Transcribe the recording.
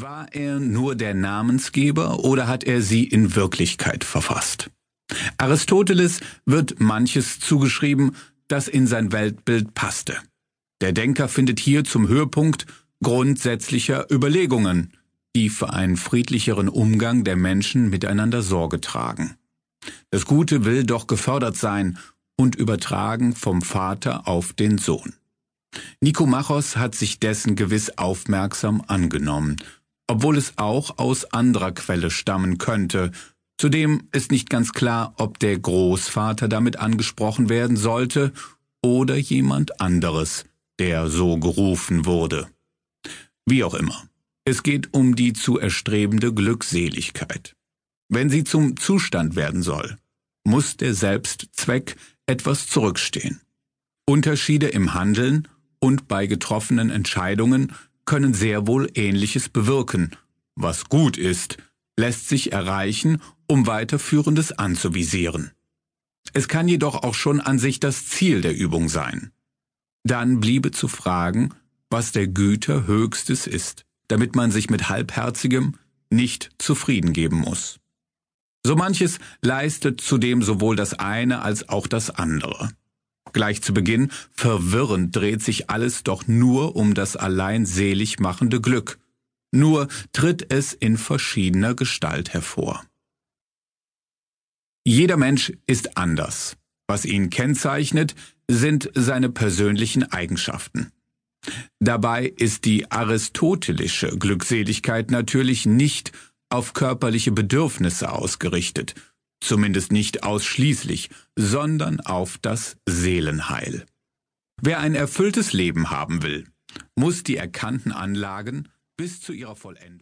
War er nur der Namensgeber oder hat er sie in Wirklichkeit verfasst? Aristoteles wird manches zugeschrieben, das in sein Weltbild passte. Der Denker findet hier zum Höhepunkt grundsätzlicher Überlegungen, die für einen friedlicheren Umgang der Menschen miteinander Sorge tragen. Das Gute will doch gefördert sein und übertragen vom Vater auf den Sohn. Nikomachos hat sich dessen gewiss aufmerksam angenommen, obwohl es auch aus anderer Quelle stammen könnte. Zudem ist nicht ganz klar, ob der Großvater damit angesprochen werden sollte oder jemand anderes, der so gerufen wurde. Wie auch immer. Es geht um die zu erstrebende Glückseligkeit. Wenn sie zum Zustand werden soll, muss der Selbstzweck etwas zurückstehen. Unterschiede im Handeln und bei getroffenen Entscheidungen können sehr wohl Ähnliches bewirken. Was gut ist, lässt sich erreichen, um weiterführendes anzuvisieren. Es kann jedoch auch schon an sich das Ziel der Übung sein. Dann bliebe zu fragen, was der Güter höchstes ist, damit man sich mit halbherzigem nicht zufrieden geben muss. So manches leistet zudem sowohl das eine als auch das andere. Gleich zu Beginn, verwirrend dreht sich alles doch nur um das allein selig machende Glück. Nur tritt es in verschiedener Gestalt hervor. Jeder Mensch ist anders. Was ihn kennzeichnet, sind seine persönlichen Eigenschaften. Dabei ist die aristotelische Glückseligkeit natürlich nicht auf körperliche Bedürfnisse ausgerichtet, zumindest nicht ausschließlich, sondern auf das Seelenheil. Wer ein erfülltes Leben haben will, muss die erkannten Anlagen bis zu ihrer Vollendung